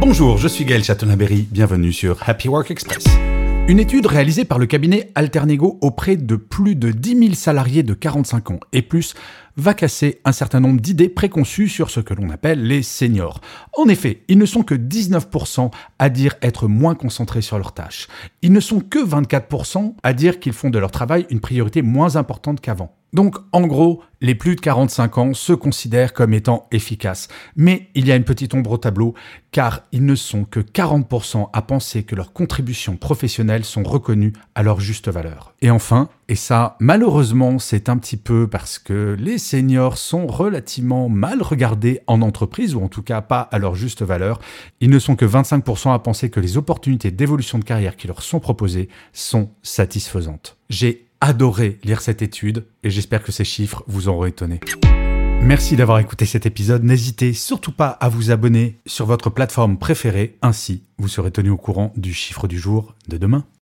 Bonjour, je suis Gaël Chatonaberry, bienvenue sur Happy Work Express. Une étude réalisée par le cabinet Alternego auprès de plus de 10 000 salariés de 45 ans et plus va casser un certain nombre d'idées préconçues sur ce que l'on appelle les seniors. En effet, ils ne sont que 19% à dire être moins concentrés sur leurs tâches. Ils ne sont que 24% à dire qu'ils font de leur travail une priorité moins importante qu'avant. Donc, en gros, les plus de 45 ans se considèrent comme étant efficaces. Mais il y a une petite ombre au tableau, car ils ne sont que 40% à penser que leurs contributions professionnelles sont reconnues à leur juste valeur. Et enfin, et ça, malheureusement, c'est un petit peu parce que les seniors sont relativement mal regardés en entreprise, ou en tout cas pas à leur juste valeur, ils ne sont que 25% à penser que les opportunités d'évolution de carrière qui leur sont proposées sont satisfaisantes. J'ai adoré lire cette étude et j'espère que ces chiffres vous auront étonné. Merci d'avoir écouté cet épisode. N'hésitez surtout pas à vous abonner sur votre plateforme préférée, ainsi vous serez tenu au courant du chiffre du jour de demain.